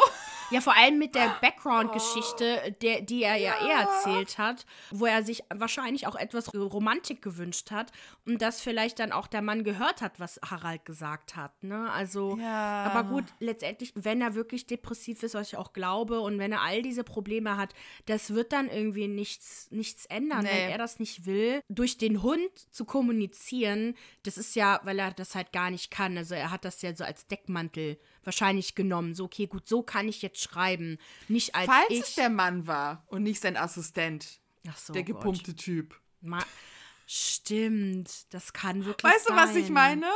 Ja, vor allem mit der Background-Geschichte, der, die er ja, eh erzählt hat, wo er sich wahrscheinlich auch etwas Romantik gewünscht hat und das vielleicht dann auch der Mann gehört hat, was Harald gesagt hat. Ne? Also, Ja. aber gut, letztendlich, wenn er wirklich depressiv ist, was ich auch glaube, und wenn er all diese Probleme hat, das wird dann irgendwie nichts, nichts ändern, Nee. wenn er das nicht will. Durch den Hund zu kommunizieren, das ist ja, weil er das halt gar nicht kann. Also er hat das ja so als Deckmantel wahrscheinlich genommen. So, okay, gut, so kann ich jetzt schreiben. Nicht als Falls ich. es der Mann war und nicht sein Assistent, Ach so, der Gott. gepumpte Typ. Ma Stimmt, das kann wirklich Weißt du, sein. was ich meine?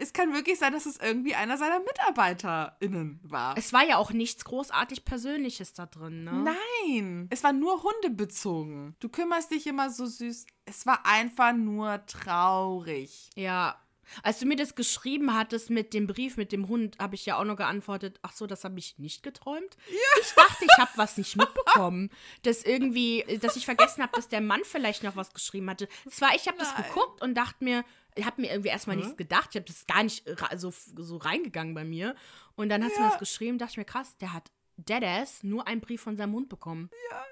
Es kann wirklich sein, dass es irgendwie einer seiner MitarbeiterInnen war. Es war ja auch nichts großartig Persönliches da drin, ne? Nein, es war nur hundebezogen. Du kümmerst dich immer so süß. Es war einfach nur traurig. Ja. Als du mir das geschrieben hattest mit dem Brief mit dem Hund, habe ich ja auch noch geantwortet, ach so, das habe ich nicht geträumt. Ich dachte, ich habe was nicht mitbekommen. Dass irgendwie, dass ich vergessen habe, dass der Mann vielleicht noch was geschrieben hatte. Das war, ich habe das geguckt und dachte mir, ich habe mir irgendwie erstmal nichts gedacht. Ich habe das gar nicht so, so reingegangen bei mir. Und dann hast du mir das geschrieben, dachte ich mir, krass, der hat Deadass nur einen Brief von seinem Hund bekommen. Ja.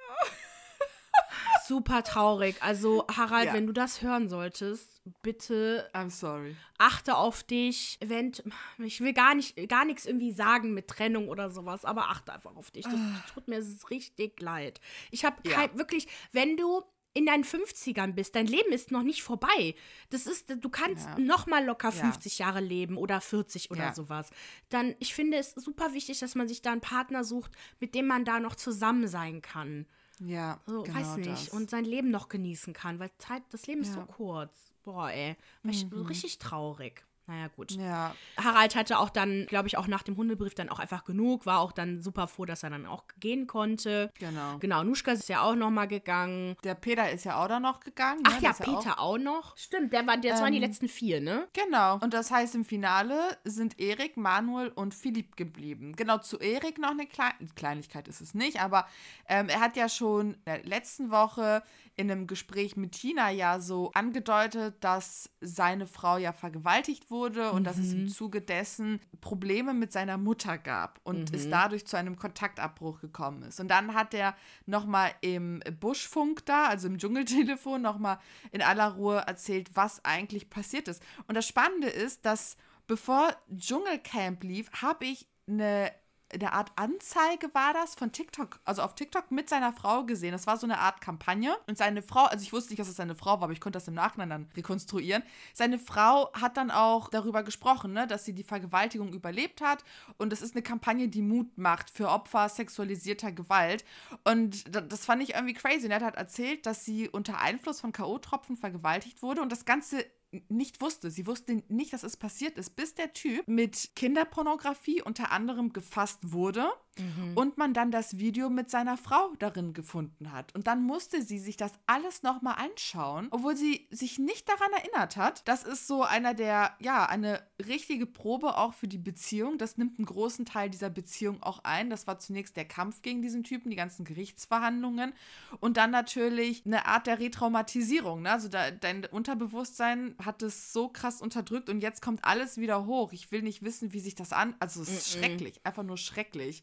Super traurig. Also, Harald, Ja. wenn du das hören solltest, bitte I'm sorry. achte auf dich. Wenn, ich will gar nicht, gar nichts irgendwie sagen mit Trennung oder sowas, aber achte einfach auf dich. Das tut mir richtig leid. Ich habe Ja. wirklich, wenn du in deinen 50ern bist, dein Leben ist noch nicht vorbei. Das ist, du kannst Ja. noch mal locker Ja. 50 Jahre leben oder 40 oder Ja. sowas. Dann, ich finde es super wichtig, dass man sich da einen Partner sucht, mit dem man da noch zusammen sein kann. Ja, So, genau weiß nicht. das. Und sein Leben noch genießen kann, weil Zeit, das Leben ist so Ja. Mhm. kurz. Boah, ey. War ich richtig traurig. Naja, gut. ja, Harald hatte auch dann, glaube ich, auch nach dem Hundebrief dann auch einfach genug, war auch dann super froh, dass er dann auch gehen konnte. genau. Genau, Nuschka ist ja auch nochmal gegangen. Der Peter ist ja auch da noch gegangen. Ach ne? ja, Das ist Peter auch, noch. Stimmt, der war, das waren die Ähm, letzten vier, ne? Genau. Und das heißt, im Finale sind Erik, Manuel und Philipp geblieben. Genau, zu Erik noch eine Klein Kleinigkeit ist es nicht, aber ähm, er hat ja schon in der letzten Woche in einem Gespräch mit Tina ja so angedeutet, dass seine Frau ja vergewaltigt wurde und dass es im Zuge dessen Probleme mit seiner Mutter gab und es dadurch zu einem Kontaktabbruch gekommen ist. Und dann hat er nochmal im Buschfunk da, also im Dschungeltelefon, nochmal in aller Ruhe erzählt, was eigentlich passiert ist. Und das Spannende ist, dass bevor Dschungelcamp lief, habe ich eine eine Art Anzeige war das von TikTok, also auf TikTok mit seiner Frau gesehen. Das war so eine Art Kampagne. Und seine Frau, also ich wusste nicht, dass es seine Frau war, aber ich konnte das im Nachhinein dann rekonstruieren. Seine Frau hat dann auch darüber gesprochen, ne, dass sie die Vergewaltigung überlebt hat. Und es ist eine Kampagne, die Mut macht für Opfer sexualisierter Gewalt. Und da- das fand ich irgendwie crazy. Und er hat halt erzählt, dass sie unter Einfluss von K.O.-Tropfen vergewaltigt wurde und das Ganze nicht wusste. Sie wusste nicht, dass es passiert ist, bis der Typ mit Kinderpornografie unter anderem gefasst wurde und man dann das Video mit seiner Frau darin gefunden hat. Und dann musste sie sich das alles nochmal anschauen, obwohl sie sich nicht daran erinnert hat. Das ist so einer der, ja, eine richtige Probe auch für die Beziehung. Das nimmt einen großen Teil dieser Beziehung auch ein. Das war zunächst der Kampf gegen diesen Typen, die ganzen Gerichtsverhandlungen und dann natürlich eine Art der Retraumatisierung. Ne? Also da, dein Unterbewusstsein hat es so krass unterdrückt und jetzt kommt alles wieder hoch. Ich will nicht wissen, wie sich das an. Also es ist schrecklich, einfach nur schrecklich.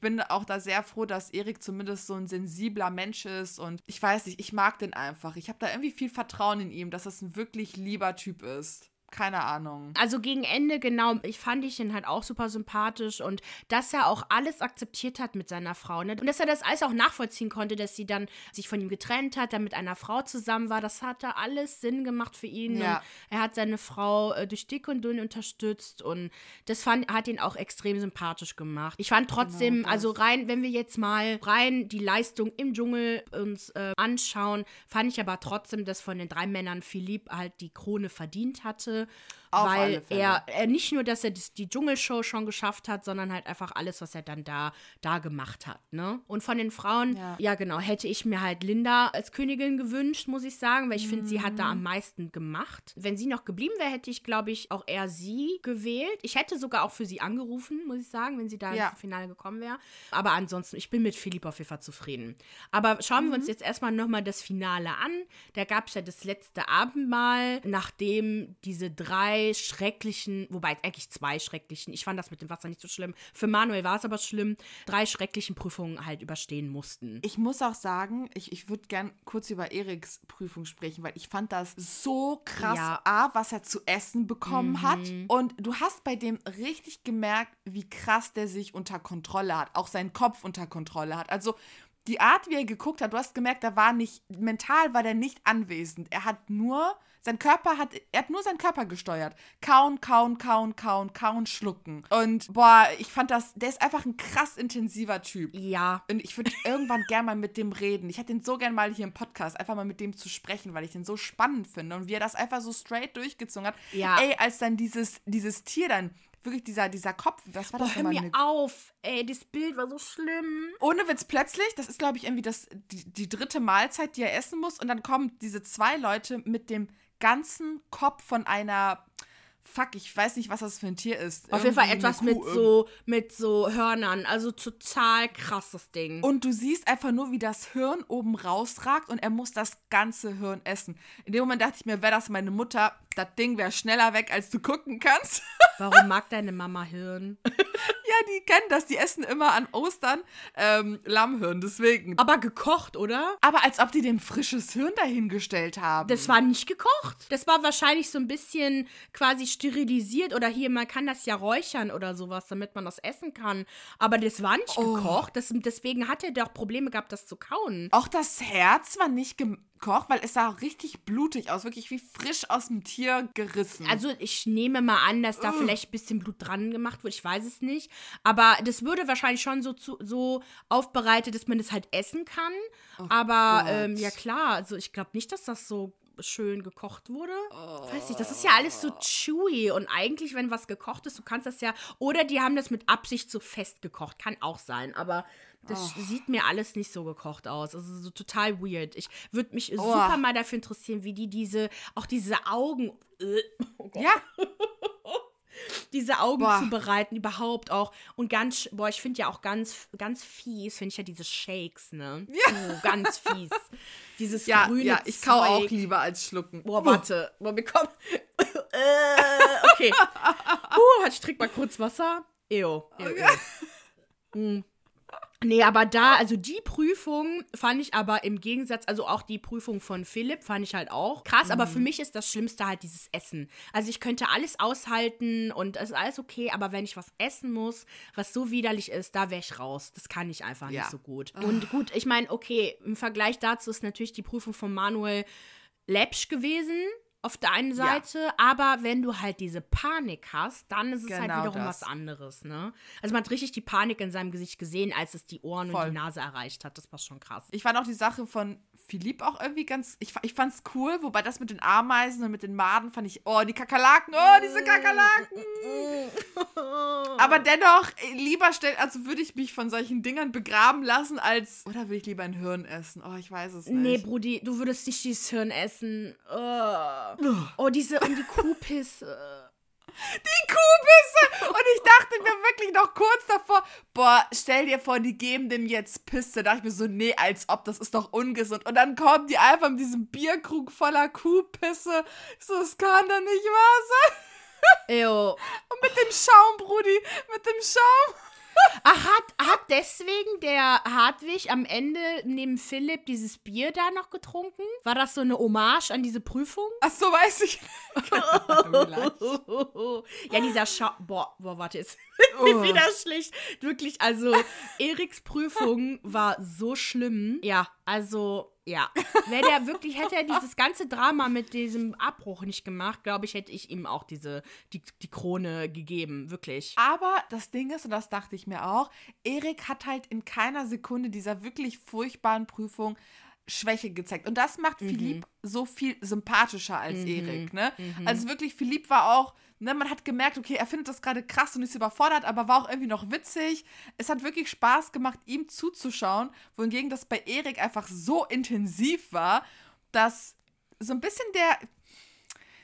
Bin auch da sehr froh, dass Erik zumindest so ein sensibler Mensch ist und ich weiß nicht, ich mag den einfach. Ich habe da irgendwie viel Vertrauen in ihm, dass das ein wirklich lieber Typ ist. Keine Ahnung. Also gegen Ende, genau, ich fand ich ihn halt auch super sympathisch und dass er auch alles akzeptiert hat mit seiner Frau, ne? Und dass er das alles auch nachvollziehen konnte, dass sie dann sich von ihm getrennt hat, dann mit einer Frau zusammen war, das hat da alles Sinn gemacht für ihn. Ja. Er hat seine Frau äh, durch dick und dünn unterstützt und das fand, hat ihn auch extrem sympathisch gemacht. Ich fand trotzdem, Genau also rein, wenn wir jetzt mal rein die Leistung im Dschungel uns äh, anschauen, fand ich aber trotzdem, dass von den drei Männern Philipp halt die Krone verdient hatte. Jahre auf weil alle Fälle. er, er nicht nur, dass er das, die Dschungelshow schon geschafft hat, sondern halt einfach alles, was er dann da, da gemacht hat. Ne? Und von den Frauen, ja. Ja. genau, hätte ich mir halt Linda als Königin gewünscht, muss ich sagen, weil ich finde, sie hat da Mhm. am meisten gemacht. Wenn sie noch geblieben wäre, hätte ich, glaube ich, auch eher sie gewählt. Ich hätte sogar auch für sie angerufen, muss ich sagen, wenn sie da Ja. ins Finale gekommen wäre. Aber ansonsten, ich bin mit Philipp auf jeden Fall zufrieden. Aber schauen wir uns Mhm. jetzt erstmal nochmal das Finale an. Da gab es ja das letzte Abendmahl, nachdem diese drei schrecklichen, wobei eigentlich zwei schrecklichen, ich fand das mit dem Wasser nicht so schlimm. Für Manuel war es aber schlimm, drei schrecklichen Prüfungen halt überstehen mussten. Ich muss auch sagen, ich, ich würde gern kurz über Eriks Prüfung sprechen, weil ich fand das so krass, Ja. A, was er zu essen bekommen hat. Und du hast bei dem richtig gemerkt, wie krass der sich unter Kontrolle hat, auch seinen Kopf unter Kontrolle hat. Also die Art, wie er geguckt hat, du hast gemerkt, er war nicht, mental war der nicht anwesend. Er hat nur, sein Körper hat, er hat nur seinen Körper gesteuert. Kauen, kauen, kauen, kauen, kauen, schlucken. Und boah, ich fand das, der ist einfach ein krass intensiver Typ. Ja, Und ich würde irgendwann gern mal mit dem reden. Ich hätte ihn so gern mal hier im Podcast, einfach mal mit dem zu sprechen, weil ich den so spannend finde. Und wie er das einfach so straight durchgezogen hat. Ja. Ey, als dann dieses, dieses Tier dann, wirklich dieser, dieser Kopf, was war boah, das hör mir Eine- auf. Ey, das Bild war so schlimm. Ohne Witz, plötzlich, das ist, glaube ich, irgendwie das, die, die dritte Mahlzeit, die er essen muss. Und dann kommen diese zwei Leute mit dem ganzen Kopf von einer, fuck, ich weiß nicht, was das für ein Tier ist. Auf jeden Fall etwas mit so, mit so Hörnern. Also total krasses Ding. Und du siehst einfach nur, wie das Hirn oben rausragt und er muss das ganze Hirn essen. In dem Moment dachte ich mir, wäre das meine Mutter, das Ding wäre schneller weg, als du gucken kannst. Warum mag deine Mama Hirn? Ja, die kennen das, die essen immer an Ostern ähm, Lammhirn, deswegen. Aber gekocht, oder? Aber als ob die dem frisches Hirn dahingestellt haben. Das war nicht gekocht. Das war wahrscheinlich so ein bisschen quasi sterilisiert oder hier, man kann das ja räuchern oder sowas, damit man das essen kann. Aber das war nicht gekocht. Das, deswegen hat er doch Probleme gehabt, das zu kauen. Auch das Herz war nicht gekocht, weil es sah richtig blutig aus, wirklich wie frisch aus dem Tier gerissen. Also ich nehme mal an, dass da vielleicht ein bisschen Blut dran gemacht wird. Ich weiß es nicht. Aber das würde wahrscheinlich schon so, zu, so aufbereitet, dass man das halt essen kann. Aber Gott. ähm, ja klar, also ich glaube nicht, dass das so schön gekocht wurde. Weiß nicht, das ist ja alles so chewy und eigentlich, wenn was gekocht ist, du kannst das ja, oder die haben das mit Absicht so fest gekocht, kann auch sein, aber das sieht mir alles nicht so gekocht aus. Also so total weird. Ich würde mich super mal dafür interessieren, wie die diese, auch diese Augen, äh, oh Gott, ja, diese Augen Boah. zubereiten, überhaupt auch. Und ganz, boah, ich finde ja auch ganz, ganz fies, finde ich ja diese Shakes, ne? Ja. Oh, ganz fies. Dieses ja, grüne ja, ich kau auch lieber als schlucken. Boah, warte. Boah, wir kommen. äh, okay. Uh, ich trinke mal kurz Wasser. Ew. ew, ew. Mm. Nee, aber da, also die Prüfung fand ich aber im Gegensatz, also auch die Prüfung von Philipp fand ich halt auch krass, aber für mich ist das Schlimmste halt dieses Essen. Also ich könnte alles aushalten und es ist alles okay, aber wenn ich was essen muss, was so widerlich ist, da wäre ich raus. Das kann ich einfach Ja. nicht so gut. Und gut, ich meine, okay, im Vergleich dazu ist natürlich die Prüfung von Manuel läppsch gewesen. Auf der einen Ja. Seite, aber wenn du halt diese Panik hast, dann ist es halt Genau wiederum das. was anderes, ne? Also man hat richtig die Panik in seinem Gesicht gesehen, als es die Ohren und Voll. die Nase erreicht hat. Das war schon krass. Ich fand auch die Sache von Philipp auch irgendwie ganz, ich, ich fand's cool, wobei das mit den Ameisen und mit den Maden fand ich, oh, die Kakerlaken, oh, diese Kakerlaken. Aber dennoch, äh, lieber stellen, also würde ich mich von solchen Dingern begraben lassen, als, oder würde ich lieber ein Hirn essen? Oh, ich weiß es nicht. Nee, Brudi, du würdest nicht dieses Hirn essen. Oh, oh diese und die Kuhpisse. Die Kuhbisse! Und ich dachte mir wirklich noch kurz davor, boah, stell dir vor, die geben dem jetzt Pisse. Da dachte ich mir so, nee, als ob, das ist doch ungesund. Und dann kommen die einfach mit diesem Bierkrug voller Kuhpisse. So, das kann doch nicht wahr sein. Ew. Und mit dem Schaum, Brudi, mit dem Schaum. Ach, hat, hat deswegen der Hartwig am Ende neben Philipp dieses Bier da noch getrunken? War das so eine Hommage an diese Prüfung? Ach so, weiß ich. ja, dieser Schau. Boah, boah, warte jetzt. Oh. Wieder schlecht. Wirklich, also, Eriks Prüfung war so schlimm. Ja, also, ja. Wäre der wirklich, hätte er dieses ganze Drama mit diesem Abbruch nicht gemacht, glaube ich, hätte ich ihm auch diese, die, die Krone gegeben. Wirklich. Aber das Ding ist, und das dachte ich mir auch, Erik hat halt in keiner Sekunde dieser wirklich furchtbaren Prüfung Schwäche gezeigt. Und das macht Mhm. Philipp so viel sympathischer als Erik, ne? Also wirklich, Philipp war auch, ne, man hat gemerkt, okay, er findet das gerade krass und ist überfordert, aber war auch irgendwie noch witzig. Es hat wirklich Spaß gemacht, ihm zuzuschauen, wohingegen das bei Erik einfach so intensiv war, dass so ein bisschen der,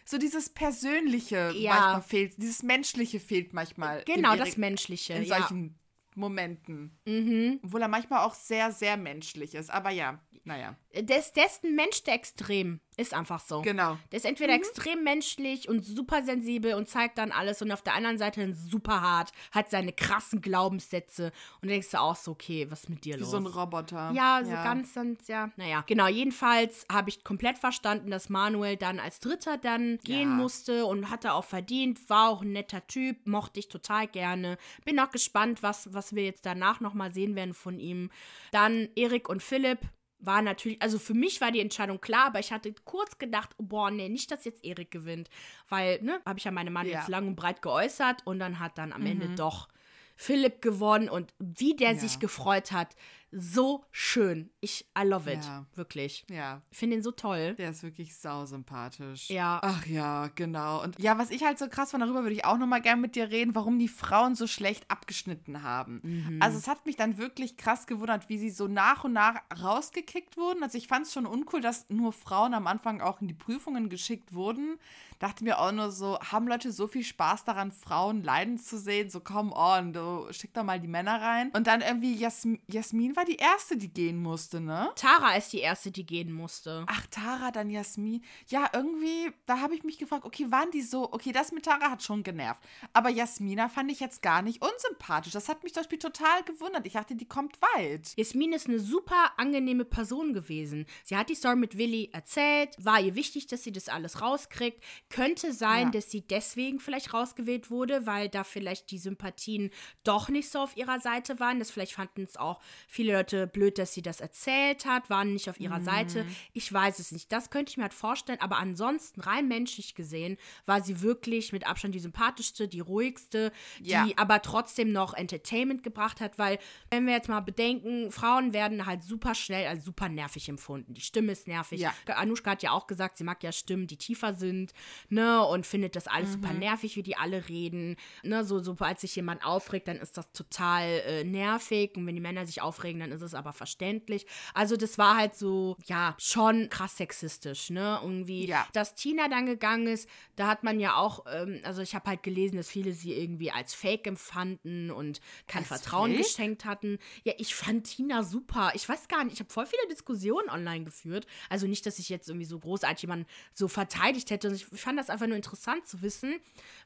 so dieses Persönliche Ja. manchmal fehlt, dieses Menschliche fehlt manchmal. Genau, das Menschliche. in ja. solchen Momenten. Mhm. Obwohl er manchmal auch sehr, sehr menschlich ist. Aber ja, naja. Der ist, der ist ein Mensch, der extrem ist einfach so. Genau. Der ist entweder extrem menschlich und super sensibel und zeigt dann alles und auf der anderen Seite super hart, hat seine krassen Glaubenssätze und denkst du auch so, okay, was ist mit dir Wie los? so ein Roboter. Ja, so ganz, ganz, ja. Naja, genau. Jedenfalls habe ich komplett verstanden, dass Manuel dann als Dritter dann gehen Ja. musste und hatte auch verdient. War auch ein netter Typ, mochte ich total gerne. Bin auch gespannt, was, was wir jetzt danach nochmal sehen werden von ihm. Dann Erik und Philipp. War natürlich, also für mich war die Entscheidung klar, aber ich hatte kurz gedacht, oh, boah, nee, nicht, dass jetzt Erik gewinnt. Weil, ne, habe ich ja meine Meinung Ja. jetzt lang und breit geäußert und dann hat dann am Ende doch Philipp gewonnen und wie der Ja. sich gefreut hat, so schön. Ich, I love it. Ja. Wirklich. Ja, Ich finde ihn so toll. der ist wirklich sausympathisch. Ja. Ach ja, genau. Und ja, was ich halt so krass fand, darüber würde ich auch nochmal gerne mit dir reden, warum die Frauen so schlecht abgeschnitten haben. Mhm. Also es hat mich dann wirklich krass gewundert, wie sie so nach und nach rausgekickt wurden. Also ich fand es schon uncool, dass nur Frauen am Anfang auch in die Prüfungen geschickt wurden. Dachte mir auch nur so, haben Leute so viel Spaß daran, Frauen leiden zu sehen? So, come on, du schick doch mal die Männer rein. Und dann irgendwie Jasmin, Jasmin war die Erste, die gehen musste, ne? Tara ist die erste, die gehen musste. Ach, Tara, dann Jasmin. Ja, irgendwie, da habe ich mich gefragt, okay, waren die so, okay, das mit Tara hat schon genervt. Aber Jasmina fand ich jetzt gar nicht unsympathisch. Das hat mich zum Beispiel total gewundert. Ich dachte, die kommt weit. Jasmin ist eine super angenehme Person gewesen. Sie hat die Story mit Willi erzählt, war ihr wichtig, dass sie das alles rauskriegt. Könnte sein, Ja. dass sie deswegen vielleicht rausgewählt wurde, weil da vielleicht die Sympathien doch nicht so auf ihrer Seite waren. Das vielleicht fanden es auch viele Leute blöd, dass sie das erzählt hat, waren nicht auf ihrer Seite. Mhm. Ich weiß es nicht. Das könnte ich mir halt vorstellen, aber ansonsten rein menschlich gesehen war sie wirklich mit Abstand die sympathischste, die ruhigste, Ja. die aber trotzdem noch Entertainment gebracht hat, weil, wenn wir jetzt mal bedenken, Frauen werden halt super schnell als super nervig empfunden. Die Stimme ist nervig. Ja. Anushka hat ja auch gesagt, sie mag ja Stimmen, die tiefer sind, ne, und findet das alles super Mhm. nervig, wie die alle reden. Ne, so, sobald sich jemand aufregt, dann ist das total äh, nervig. Und wenn die Männer sich aufregen, dann ist es aber verständlich. Also, das war halt so, ja, schon krass sexistisch, ne? Irgendwie, Ja. dass Tina dann gegangen ist, da hat man ja auch, ähm, also ich habe halt gelesen, dass viele sie irgendwie als Fake empfanden und kein Als Vertrauen Fake? geschenkt hatten. Ja, ich fand Tina super. Ich weiß gar nicht, ich habe voll viele Diskussionen online geführt. Also nicht, dass ich jetzt irgendwie so großartig jemanden so verteidigt hätte. Ich fand das einfach nur interessant zu wissen,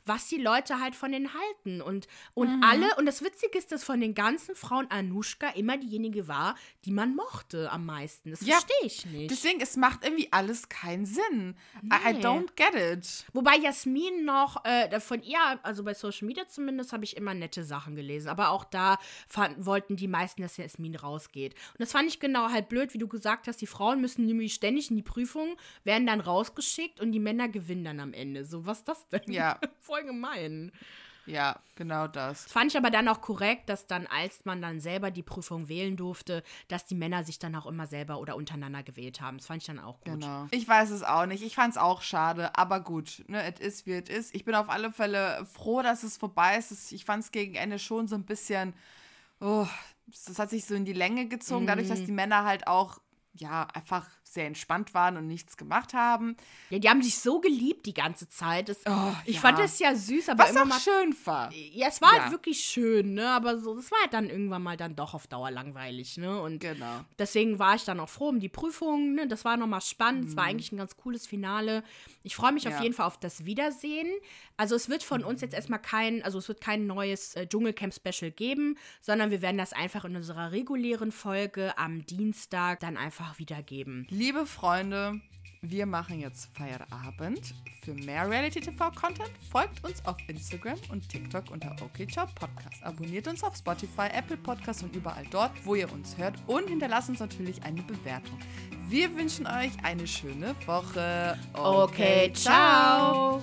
was die Leute halt von denen halten. Und, und Mhm. alle, und das Witzige ist, dass von den ganzen Frauen Anushka immer diejenige war, die man mochte am meisten. Das Ja. verstehe ich nicht. Deswegen, es macht irgendwie alles keinen Sinn. I, I Nee. don't get it. Wobei Jasmin noch, äh, von ihr, also bei Social Media zumindest, habe ich immer nette Sachen gelesen. Aber auch da fanden, wollten die meisten, dass Jasmin rausgeht. Und das fand ich genau halt blöd, wie du gesagt hast, die Frauen müssen nämlich ständig in die Prüfung, werden dann rausgeschickt und die Männer gewinnen dann am Ende. So, was ist das denn? Ja. Voll gemein. Ja, genau das. Fand ich aber dann auch korrekt, dass dann, als man dann selber die Prüfung wählen durfte, dass die Männer sich dann auch immer selber oder untereinander gewählt haben. Das fand ich dann auch gut. Genau. Ich weiß es auch nicht. Ich fand es auch schade, aber gut. Ne, es ist, wie es ist. Ich bin auf alle Fälle froh, dass es vorbei ist. Ich fand es gegen Ende schon so ein bisschen. Oh, das hat sich so in die Länge gezogen, dadurch, Mhm. dass die Männer halt auch, ja, einfach sehr entspannt waren und nichts gemacht haben. Ja, die haben sich so geliebt die ganze Zeit. Das, Oh, ich ja. fand es ja süß, aber Was immer auch mal schön war. Ja, es war Ja. halt wirklich schön, ne? Aber so, das war halt dann irgendwann mal dann doch auf Dauer langweilig, ne? Und Genau. deswegen war ich dann auch froh um die Prüfung, ne? Das war nochmal spannend. Es war eigentlich ein ganz cooles Finale. Ich freue mich auf Mhm. Ja. jeden Fall auf das Wiedersehen. Also es wird von uns jetzt erstmal kein, also es wird kein neues äh, Dschungelcamp-Special geben, sondern wir werden das einfach in unserer regulären Folge am Dienstag dann einfach wiedergeben. Liebe Freunde, wir machen jetzt Feierabend. Für mehr Reality-TV-Content folgt uns auf Instagram und TikTok unter OKCiao Podcast. Abonniert uns auf Spotify, Apple Podcasts und überall dort, wo ihr uns hört. Und hinterlasst uns natürlich eine Bewertung. Wir wünschen euch eine schöne Woche. Okay, ciao.